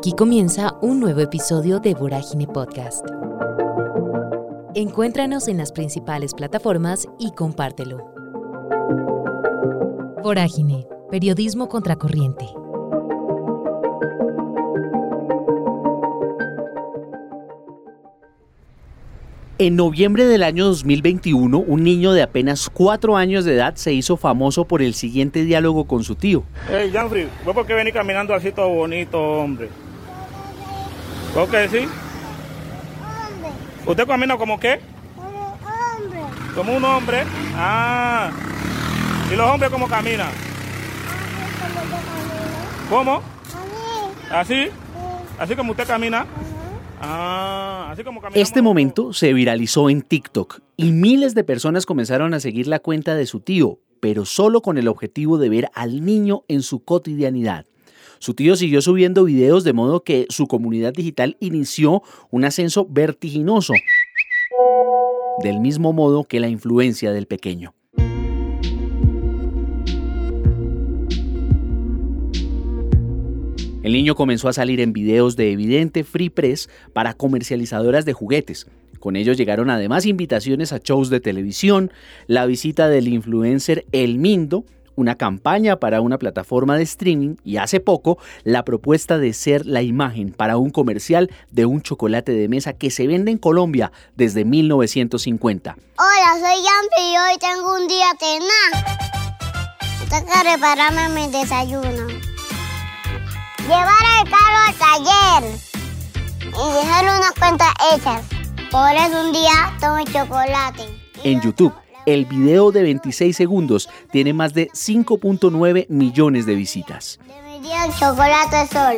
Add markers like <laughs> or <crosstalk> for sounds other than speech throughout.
Aquí comienza un nuevo episodio de Vorágine Podcast. Encuéntranos en las principales plataformas y compártelo. Vorágine, periodismo contracorriente. En noviembre del año 2021, un niño de apenas 4 años de edad se hizo famoso por el siguiente diálogo con su tío. Hey, Janfrey, ¿vos por qué venís caminando así todo bonito, hombre? ¿Por qué sí? Hombre, ¿Usted camina como qué? como hombre. Como un hombre. Ah. ¿Y los hombres cómo caminan? Así como yo camino. ¿Cómo? Así. ¿Así? Sí. ¿Así como usted camina? Ah, así como camina. Este momento se viralizó en TikTok y miles de personas comenzaron a seguir la cuenta de su tío, pero solo con el objetivo de ver al niño en su cotidianidad. Su tío siguió subiendo videos de modo que su comunidad digital inició un ascenso vertiginoso, del mismo modo que la influencia del pequeño. El niño comenzó a salir en videos de evidente free press para comercializadoras de juguetes. Con ellos llegaron además invitaciones a shows de televisión, la visita del influencer El Mindo, una campaña para una plataforma de streaming y hace poco la propuesta de ser la imagen para un comercial de un chocolate de mesa que se vende en Colombia desde 1950. Hola, soy Yampi y hoy tengo un día tenaz. Tengo que prepararme mi desayuno. Llevar el carro al taller y dejar unas cuentas hechas. Por eso un día tomo chocolate. En YouTube, el video de 26 segundos tiene más de 5.9 millones de visitas. Chocolate sol.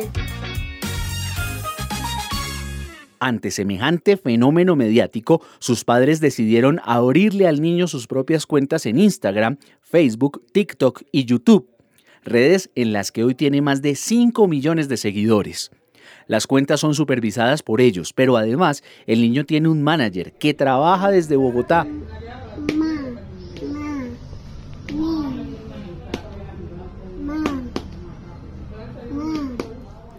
Ante semejante fenómeno mediático, sus padres decidieron abrirle al niño sus propias cuentas en Instagram, Facebook, TikTok y YouTube, redes en las que hoy tiene más de 5 millones de seguidores. Las cuentas son supervisadas por ellos, pero además el niño tiene un manager que trabaja desde Bogotá. Ma, ma, mi, ma, ma.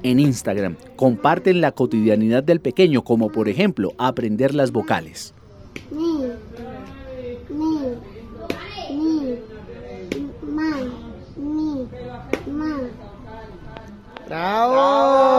En Instagram comparten la cotidianidad del pequeño, como por ejemplo aprender las vocales. Ma, ma.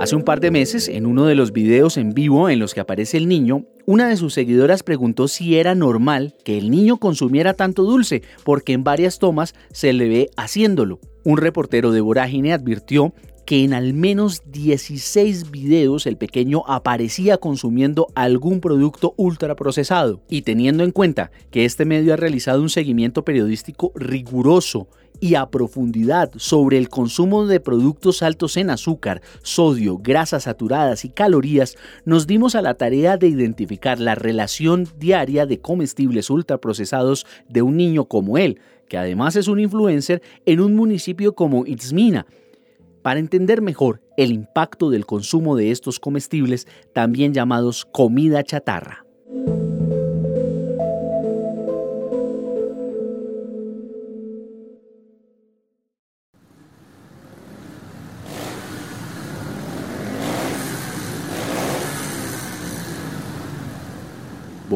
Hace un par de meses, en uno de los videos en vivo en los que aparece el niño, una de sus seguidoras preguntó si era normal que el niño consumiera tanto dulce, porque en varias tomas se le ve haciéndolo. Un reportero de Vorágine advirtió que en al menos 16 videos el pequeño aparecía consumiendo algún producto ultraprocesado. Y teniendo en cuenta que este medio ha realizado un seguimiento periodístico riguroso y a profundidad sobre el consumo de productos altos en azúcar, sodio, grasas saturadas y calorías, nos dimos a la tarea de identificar la relación diaria de comestibles ultraprocesados de un niño como él, que además es un influencer en un municipio como Itzmina, para entender mejor el impacto del consumo de estos comestibles, también llamados comida chatarra.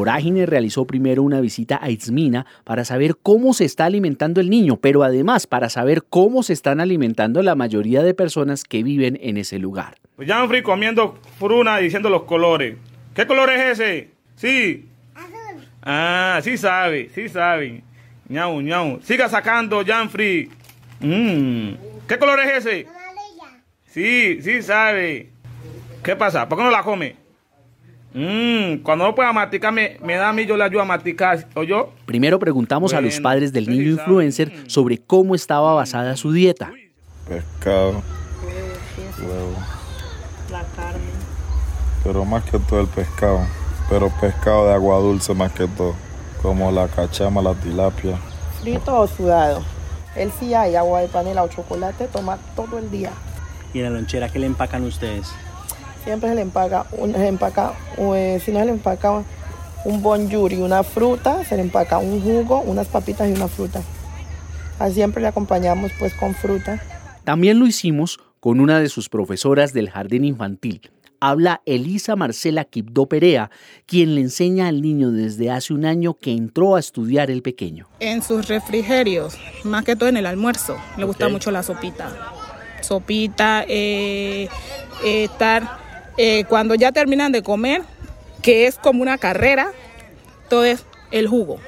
Vorágine realizó primero una visita a Itzmina para saber cómo se está alimentando el niño, pero además para saber cómo se están alimentando la mayoría de personas que viven en ese lugar. Pues Janfrey comiendo fruna diciendo los colores. ¿Qué color es ese? Sí. Azul, Ah, sí sabe, sí sabe. Ñau, ñau. Siga sacando, Janfrey. Mm. ¿Qué color es ese? amarilla, Sí, sí sabe. ¿Qué pasa? ¿Por qué no la come? Mm, cuando no pueda masticar, me, me da a mí, yo le ayudo a masticar. ¿O yo? Primero preguntamos a los padres del niño influencer sobre cómo estaba basada su dieta. pescado, huevo, la carne. pero más que todo el pescado, pero pescado de agua dulce más que todo, como la cachama, la tilapia. ¿Frito o sudado? Él sí hay agua de panela o chocolate, toma todo el día. ¿Y en la lonchera qué le empacan ustedes? Siempre se le empaca, un- se le empaca, eh, si no se le empaca un bonjour y una fruta, se le empaca un jugo, unas papitas y una fruta. A siempre le acompañamos pues con fruta. También lo hicimos con una de sus profesoras del jardín infantil. Habla Elisa Marcela Quibdó Perea, quien le enseña al niño desde hace un año que entró a estudiar el pequeño. En sus refrigerios, más que todo en el almuerzo, le gusta mucho la sopita. Sopita, eh, eh, estar, eh, cuando ya terminan de comer, que es como una carrera, todo es el jugo.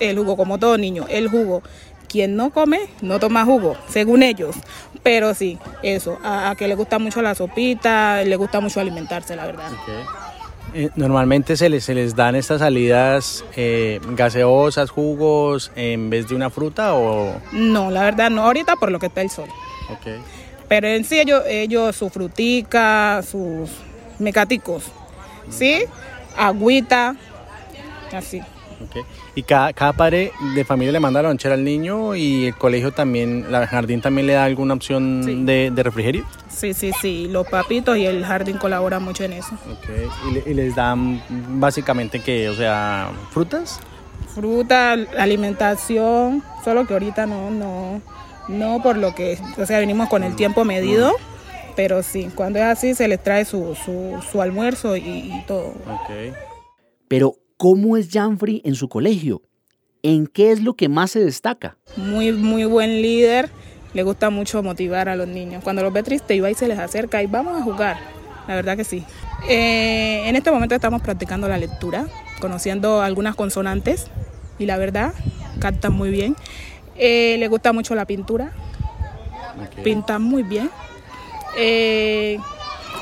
El jugo, como todo niño, el jugo. Quien no come, no toma jugo, según ellos. Pero sí, eso, a, que le gusta mucho la sopita, le gusta mucho alimentarse, la verdad. Eh, normalmente se les, se les dan estas salidas eh, gaseosas, jugos, en vez de una fruta o... No, la verdad no, ahorita por lo que está el sol. Okay. Pero en sí ellos, ellos su frutica, sus mecaticos, ¿sí? Agüita, así. Okay. Y cada, cada, padre de familia le manda la lonchera al niño y el colegio también, la jardín también le da alguna opción Sí. de, de refrigerio. Sí, sí, sí. Los papitos y el jardín colaboran mucho en eso. Okay. Y, le- y les dan básicamente que, o sea, frutas. Fruta, alimentación, solo que ahorita no, no, no por lo que, o sea, venimos con el tiempo medido, pero sí, cuando es así se les trae su, su, su almuerzo y, y todo. Okay. Pero, ¿cómo es Janfrey en su colegio? ¿En qué es lo que más se destaca? Muy, muy buen líder, le gusta mucho motivar a los niños. Cuando los ve tristes, iba y se les acerca y vamos a jugar. La verdad que sí. Eh, en este momento estamos practicando la lectura, conociendo algunas consonantes y la verdad, cantan muy bien. Eh, le gusta mucho la pintura, Okay. pintan muy bien. Eh,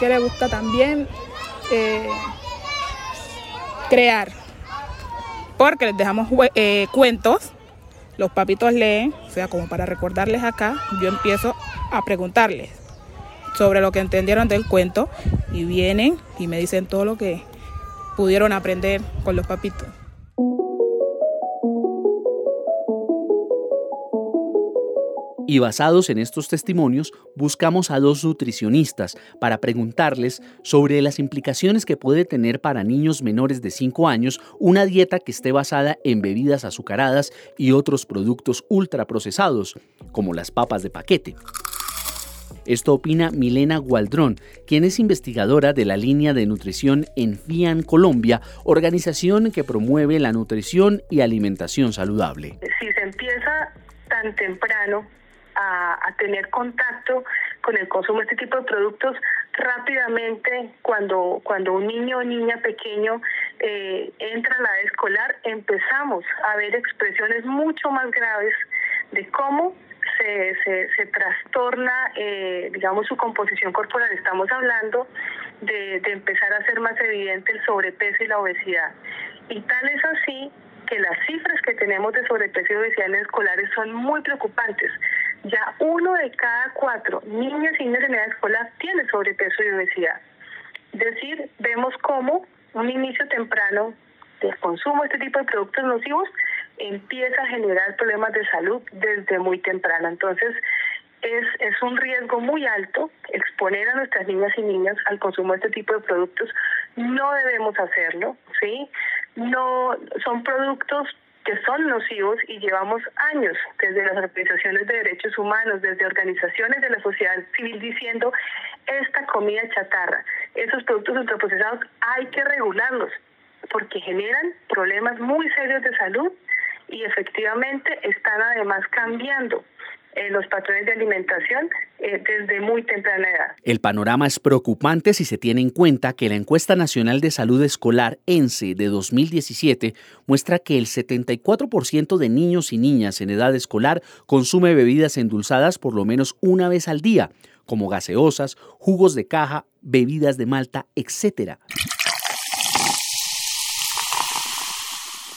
¿Qué le gusta también? Eh, crear. Porque les dejamos eh, cuentos, los papitos leen, o sea, como para recordarles acá, yo empiezo a preguntarles sobre lo que entendieron del cuento y vienen y me dicen todo lo que pudieron aprender con los papitos. Y basados en estos testimonios, buscamos a dos nutricionistas para preguntarles sobre las implicaciones que puede tener para niños menores de 5 años una dieta que esté basada en bebidas azucaradas y otros productos ultraprocesados, como las papas de paquete. Esto opina Milena Gualdrón, quien es investigadora de la línea de nutrición en FIAN Colombia, organización que promueve la nutrición y alimentación saludable. si se empieza tan temprano a, tener contacto con el consumo de este tipo de productos, rápidamente cuando, cuando un niño o niña pequeño eh, entra a la edad escolar, empezamos a ver expresiones mucho más graves de cómo se, se, se trastorna, eh, digamos, su composición corporal. Estamos hablando de empezar a ser más evidente el sobrepeso y la obesidad. Y tal es así que las cifras que tenemos de sobrepeso y obesidad en escolares son muy preocupantes. Ya uno de cada cuatro niños y niñas en edad escolar tiene sobrepeso y obesidad. Es decir, vemos cómo un inicio temprano del consumo de este tipo de productos nocivos empieza a generar problemas de salud desde muy temprano. Entonces, es, es un riesgo muy alto exponer a nuestras niñas y niñas al consumo de este tipo de productos. No debemos hacerlo, ¿sí? No, son productos que son nocivos y llevamos años desde las organizaciones de derechos humanos, desde organizaciones de la sociedad civil diciendo esta comida chatarra, esos productos ultraprocesados hay que regularlos porque generan problemas muy serios de salud y efectivamente están además cambiando eh, los patrones de alimentación eh, desde muy temprana edad. El panorama es preocupante si se tiene en cuenta que la encuesta nacional de salud escolar ENSE de 2017 muestra que el 74% de niños y niñas en edad escolar consume bebidas endulzadas por lo menos una vez al día, como gaseosas, jugos de caja, bebidas de malta, etc.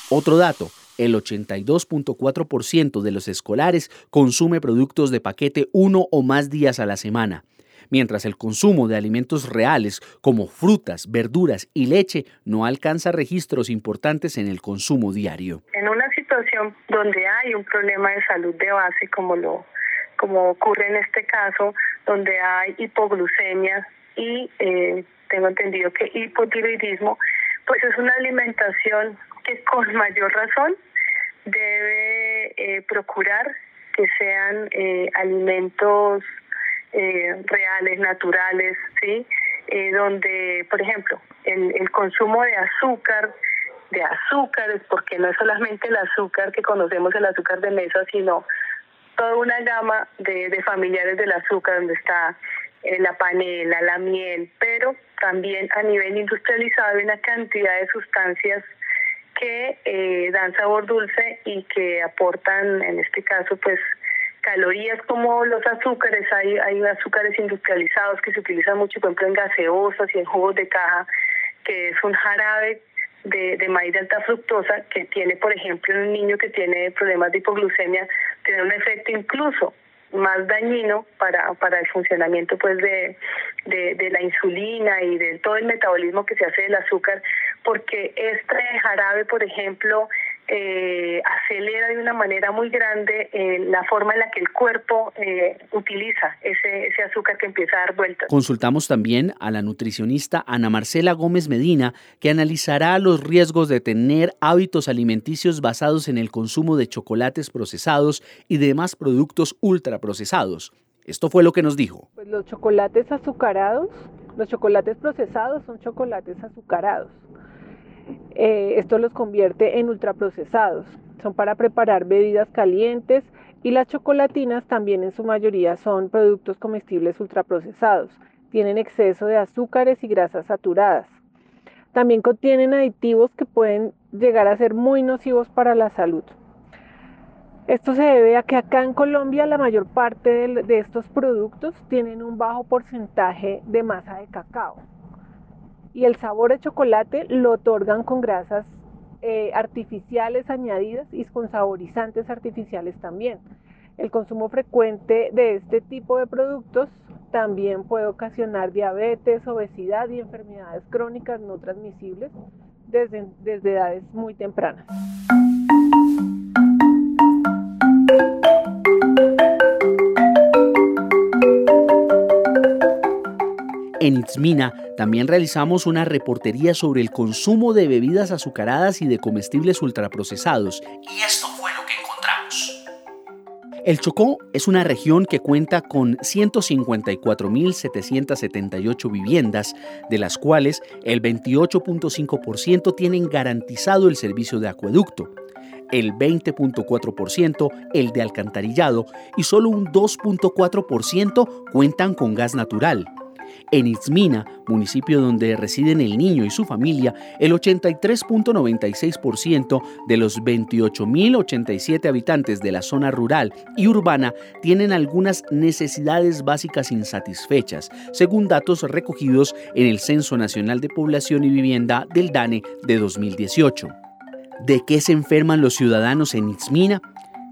Otro dato, el 82.4% de los escolares consume productos de paquete uno o más días a la semana, mientras el consumo de alimentos reales como frutas, verduras y leche no alcanza registros importantes en el consumo diario. En una situación donde hay un problema de salud de base, como lo como ocurre en este caso, donde hay hipoglucemia y eh, tengo entendido que hipotiroidismo, pues es una alimentación que con mayor razón debe eh, procurar que sean eh, alimentos eh, reales, naturales, ¿sí? donde, por ejemplo, el, el consumo de azúcar, de azúcares, porque no es solamente el azúcar que conocemos, el azúcar de mesa, sino toda una gama de, de familiares del azúcar, donde está la panela, la miel, pero también a nivel industrializado hay una cantidad de sustancias que eh, dan sabor dulce y que aportan, en este caso, pues calorías como los azúcares. Hay, hay azúcares industrializados que se utilizan mucho, por ejemplo, en gaseosas y en jugos de caja, que es un jarabe de, de maíz de alta fructosa que tiene, por ejemplo, en un niño que tiene problemas de hipoglucemia, tiene un efecto incluso más dañino para, para el funcionamiento pues de, de, la insulina y de todo el metabolismo que se hace del azúcar, porque este jarabe, por ejemplo, eh, acelera de una manera muy grande eh, la forma en la que el cuerpo eh, utiliza ese, ese azúcar que empieza a dar vueltas. Consultamos también a la nutricionista Ana Marcela Gómez Medina, que analizará los riesgos de tener hábitos alimenticios basados en el consumo de chocolates procesados y demás productos ultraprocesados. Esto fue lo que nos dijo. Pues los chocolates azucarados, los chocolates procesados son chocolates azucarados eh, esto los convierte en ultraprocesados. Son para preparar bebidas calientes y las chocolatinas también en su mayoría son productos comestibles ultraprocesados. Tienen exceso de azúcares y grasas saturadas. También contienen aditivos que pueden llegar a ser muy nocivos para la salud. Esto se debe a que acá en Colombia la mayor parte de estos productos tienen un bajo porcentaje de masa de cacao y el sabor de chocolate lo otorgan con grasas eh, artificiales añadidas y con saborizantes artificiales también. El consumo frecuente de este tipo de productos también puede ocasionar diabetes, obesidad y enfermedades crónicas no transmisibles desde, desde edades muy tempranas. En Itzmina también realizamos una reportería sobre el consumo de bebidas azucaradas y de comestibles ultraprocesados. Y esto fue lo que encontramos. El Chocó es una región que cuenta con 154.778 viviendas, de las cuales el 28.5% tienen garantizado el servicio de acueducto el 20.4% el de alcantarillado y solo un 2.4% cuentan con gas natural. En Itzmina, municipio donde residen el niño y su familia, el 83.96% de los 28.087 habitantes de la zona rural y urbana tienen algunas necesidades básicas insatisfechas, según datos recogidos en el Censo Nacional de Población y Vivienda del DANE de 2018. ¿De qué se enferman los ciudadanos en Itzmina?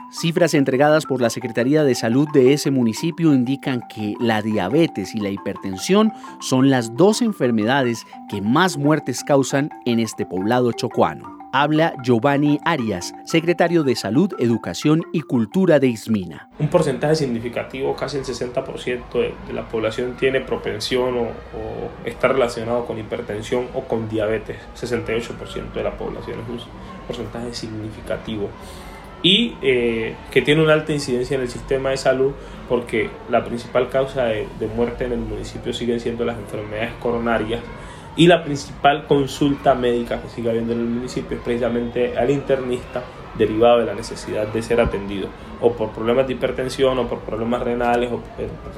Cifras entregadas por la Secretaría de Salud de ese municipio indican que la diabetes y la hipertensión son las dos enfermedades que más muertes causan en este poblado chocuano. Habla Giovanni Arias, secretario de Salud, Educación y Cultura de Ismina. Un porcentaje significativo, casi el 60% de, la población tiene propensión o, o, está relacionado con hipertensión o con diabetes. 68% de la población es un porcentaje significativo y eh, que tiene una alta incidencia en el sistema de salud porque la principal causa de, muerte en el municipio siguen siendo las enfermedades coronarias y la principal consulta médica que sigue habiendo en el municipio es precisamente al internista derivado de la necesidad de ser atendido o por problemas de hipertensión o por problemas renales o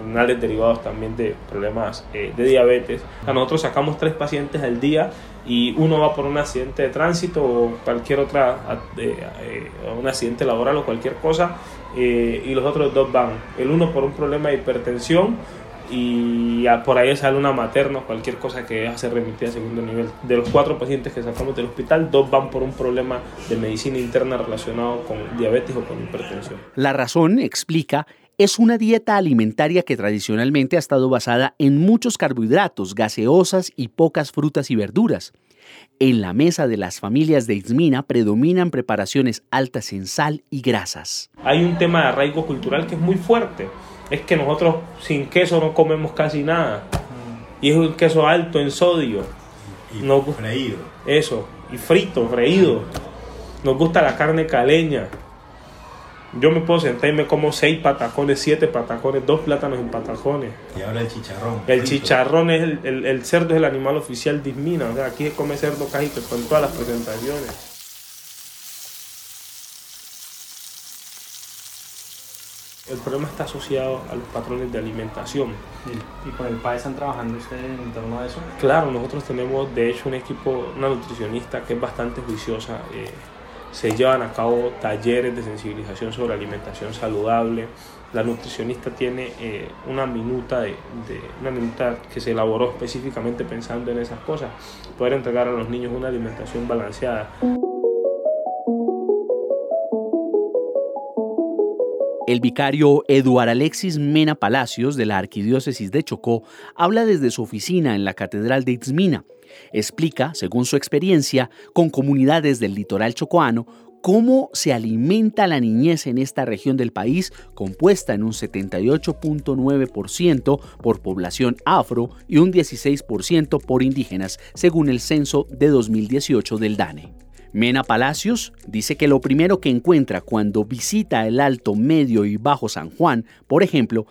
renales derivados también de problemas eh, de diabetes. nosotros sacamos tres pacientes al día y uno va por un accidente de tránsito o cualquier otra, eh, un accidente laboral o cualquier cosa eh, y los otros dos van. El uno por un problema de hipertensión y por ahí sale una materna, cualquier cosa que hace remitir a segundo nivel. De los cuatro pacientes que sacamos del hospital, dos van por un problema de medicina interna relacionado con diabetes o con hipertensión. La razón, explica, es una dieta alimentaria que tradicionalmente ha estado basada en muchos carbohidratos, gaseosas y pocas frutas y verduras. En la mesa de las familias de Izmina predominan preparaciones altas en sal y grasas. Hay un tema de arraigo cultural que es muy fuerte es que nosotros sin queso no comemos casi nada. Y es un queso alto en sodio. Y nos, freído. Eso, y frito, freído. Nos gusta la carne caleña. Yo me puedo sentar y me como seis patacones, siete patacones, dos plátanos en patacones. Y ahora el chicharrón. El chicharrón es el, el, cerdo es el animal oficial de Ismina. O sea, aquí se come cerdo casi con todas las presentaciones. El problema está asociado a los patrones de alimentación. ¿Y con el PAE están trabajando ustedes en torno a eso? Claro, nosotros tenemos de hecho un equipo, una nutricionista que es bastante juiciosa. Eh, se llevan a cabo talleres de sensibilización sobre alimentación saludable. La nutricionista tiene eh, una minuta de, una minuta que se elaboró específicamente pensando en esas cosas, poder entregar a los niños una alimentación balanceada. El vicario Eduard Alexis Mena Palacios de la Arquidiócesis de Chocó habla desde su oficina en la Catedral de Itzmina. Explica, según su experiencia, con comunidades del litoral chocoano, cómo se alimenta la niñez en esta región del país, compuesta en un 78.9% por población afro y un 16% por indígenas, según el censo de 2018 del DANE. Mena Palacios dice que lo primero que encuentra cuando visita el Alto, Medio y Bajo San Juan, por ejemplo,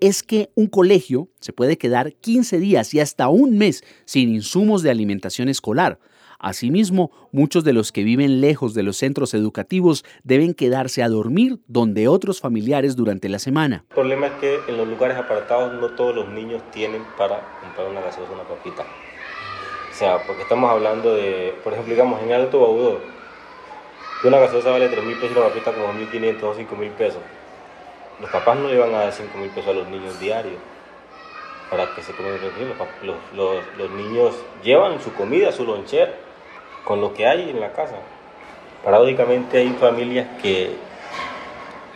es que un colegio se puede quedar 15 días y hasta un mes sin insumos de alimentación escolar. Asimismo, muchos de los que viven lejos de los centros educativos deben quedarse a dormir donde otros familiares durante la semana. El problema es que en los lugares apartados no todos los niños tienen para comprar una gaseosa, una papita. O sea, porque estamos hablando de, por ejemplo, digamos, en Alto Baudó, una gaseosa vale 3 mil pesos y una papita como 1.500 o 5 mil pesos. Los papás no van a dar 5 mil pesos a los niños diarios para que se coman los, los, los, niños llevan su comida, su loncher, con lo que hay en la casa. Paradójicamente hay familias que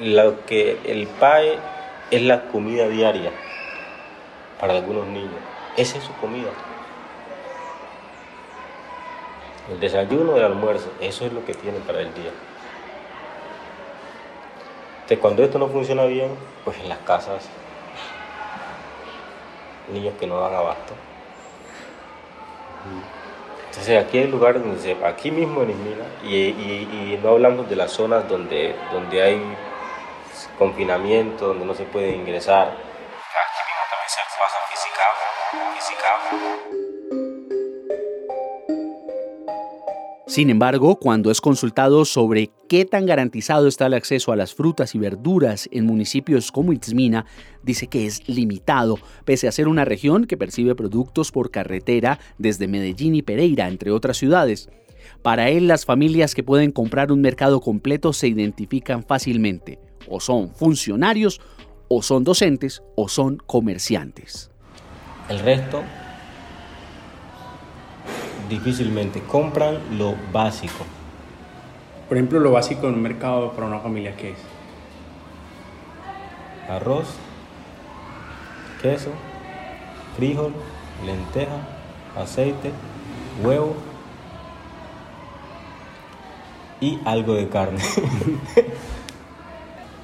lo que el PAE es la comida diaria para algunos niños. Esa es su comida el desayuno, el almuerzo, eso es lo que tienen para el día. Entonces, cuando esto no funciona bien, pues en las casas, niños que no dan abasto. Entonces aquí hay lugares donde se, aquí mismo en Ismina, y, no hablamos de las zonas donde, donde hay confinamiento, donde no se puede ingresar. Aquí mismo también se pasa física, física. Sin embargo, cuando es consultado sobre qué tan garantizado está el acceso a las frutas y verduras en municipios como Itzmina, dice que es limitado, pese a ser una región que percibe productos por carretera desde Medellín y Pereira, entre otras ciudades. Para él, las familias que pueden comprar un mercado completo se identifican fácilmente, o son funcionarios, o son docentes, o son comerciantes. El resto difícilmente compran lo básico. Por ejemplo, lo básico en un mercado para una familia, ¿qué es? Arroz, queso, frijol, lenteja, aceite, huevo y algo de carne. <laughs>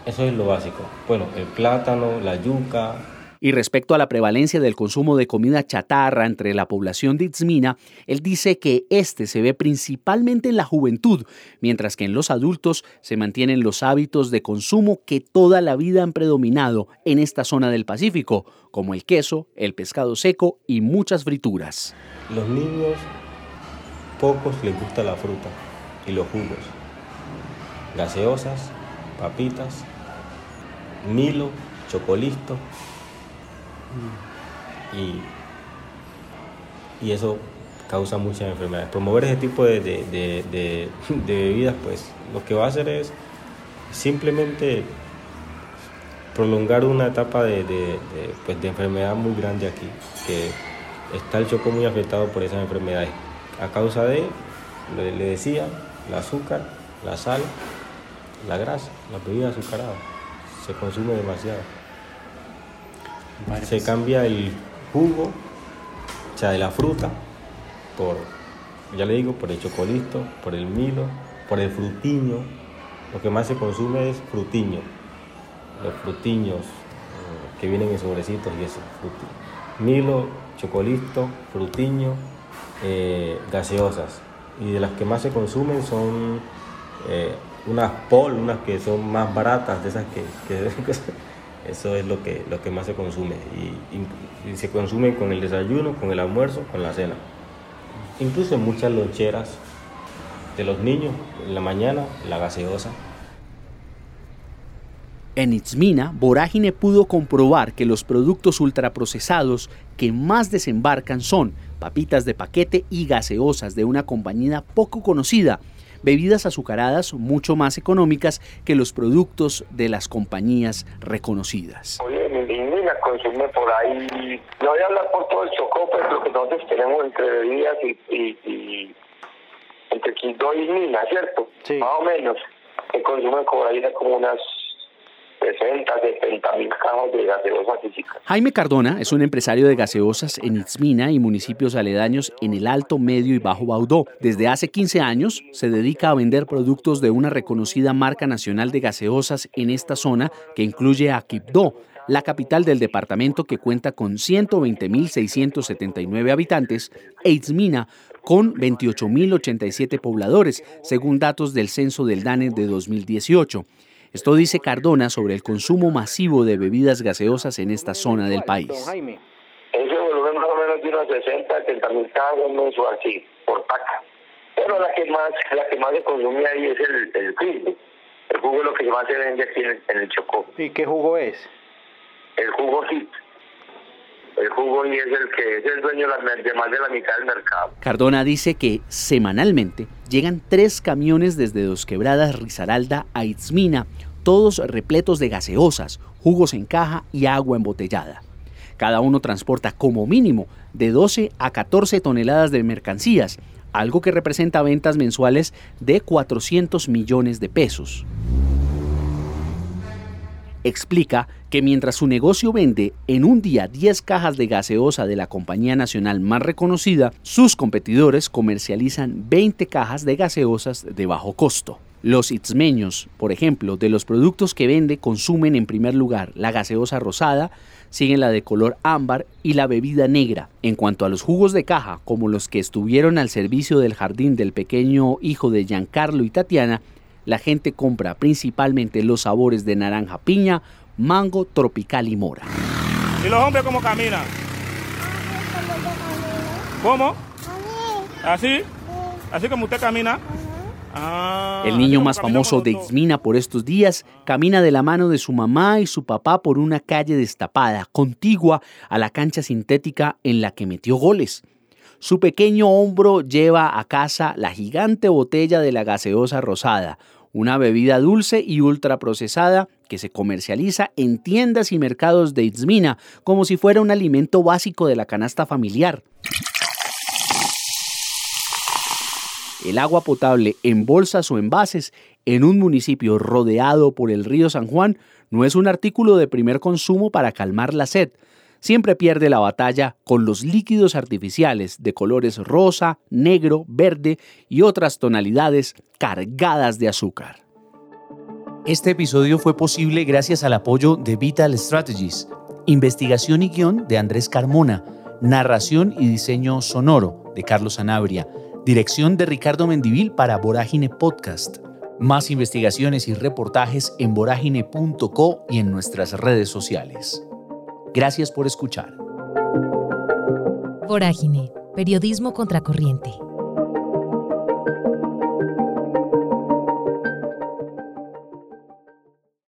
Eso es lo básico. Bueno, el plátano, la yuca, y respecto a la prevalencia del consumo de comida chatarra entre la población de Itzmina, él dice que este se ve principalmente en la juventud, mientras que en los adultos se mantienen los hábitos de consumo que toda la vida han predominado en esta zona del Pacífico, como el queso, el pescado seco y muchas frituras. Los niños, pocos les gusta la fruta y los jugos, gaseosas, papitas, Milo, Chocolisto, y, eso causa muchas enfermedades. Promover ese tipo de, bebidas, pues lo que va a hacer es simplemente prolongar una etapa de, pues, enfermedad muy grande aquí, que está el choco muy afectado por esas enfermedades. A causa de, le, le decía, el azúcar, la sal, la grasa, la bebida azucarada, se consume demasiado se cambia el jugo, o sea, de la fruta, por, ya le digo, por el chocolito, por el milo, por el frutiño. Lo que más se consume es frutiño, los frutiños eh, que vienen en sobrecitos y eso. Milo, chocolito, frutiño eh, gaseosas. Y de las que más se consumen son eh, unas pol, unas que son más baratas, de esas que, <laughs> eso es lo que, lo que más se consume. Y, se consume con el desayuno, con el almuerzo, con la cena. Incluso en muchas loncheras de los niños, en la mañana, la gaseosa. En Itzmina, Vorágine pudo comprobar que los productos ultraprocesados que más desembarcan son papitas de paquete y gaseosas de una compañía poco conocida, bebidas azucaradas mucho más económicas que los productos de las compañías reconocidas. Oye, mi Itzmina consume por ahí, no voy a hablar por todo el Chocó, pero lo que nosotros tenemos entre bebidas y, y, entre Quindó y Mina, ¿cierto? Más o menos, que consume por ahí como unas 60, 70 mil cajas de gaseosa física. Jaime Cardona es un empresario de gaseosas en Itzmina y municipios aledaños en el Alto, Medio y Bajo Baudó. Desde hace 15 años se dedica a vender productos de una reconocida marca nacional de gaseosas en esta zona que incluye a Quibdó, la capital del departamento que cuenta con 120.679 habitantes, e Itzmina con 28.087 pobladores, según datos del censo del DANE de 2018. Esto dice Cardona sobre el consumo masivo de bebidas gaseosas en esta zona del país. Ese volumen más o menos de unos 60, 70 mil o así, por paca. Pero la que más, la que más se consume ahí es el, el jugo. El jugo es lo que más se vende aquí en, el Chocó. ¿Y qué jugo es? El jugo HIT. El jugo y es el que es el dueño de más de la mitad del mercado. Cardona dice que semanalmente llegan tres camiones desde Dos Quebradas, Risaralda a Itzmina todos repletos de gaseosas, jugos en caja y agua embotellada. Cada uno transporta como mínimo de 12 a 14 toneladas de mercancías, algo que representa ventas mensuales de 400 millones de pesos. Explica que mientras su negocio vende en un día 10 cajas de gaseosa de la compañía nacional más reconocida, sus competidores comercializan 20 cajas de gaseosas de bajo costo. Los itzmeños, por ejemplo, de los productos que vende consumen en primer lugar la gaseosa rosada, siguen la de color ámbar y la bebida negra. En cuanto a los jugos de caja, como los que estuvieron al servicio del jardín del pequeño hijo de Giancarlo y Tatiana, la gente compra principalmente los sabores de naranja piña, mango, tropical y mora. ¿Y los hombres cómo caminan? ¿Cómo? ¿Así? ¿Así como usted camina? Ah, el niño más famoso de Izmina por estos días camina de la mano de su mamá y su papá por una calle destapada, contigua a la cancha sintética en la que metió goles. Su pequeño hombro lleva a casa la gigante botella de la gaseosa rosada, una bebida dulce y ultraprocesada que se comercializa en tiendas y mercados de Izmina como si fuera un alimento básico de la canasta familiar. El agua potable en bolsas o envases en un municipio rodeado por el río San Juan no es un artículo de primer consumo para calmar la sed. Siempre pierde la batalla con los líquidos artificiales de colores rosa, negro, verde y otras tonalidades cargadas de azúcar. Este episodio fue posible gracias al apoyo de Vital Strategies, investigación y guion de Andrés Carmona, narración y diseño sonoro de Carlos Sanabria Dirección de Ricardo Mendivil para Vorágine Podcast. Más investigaciones y reportajes en vorágine.co y en nuestras redes sociales. Gracias por escuchar. Vorágine, periodismo contracorriente.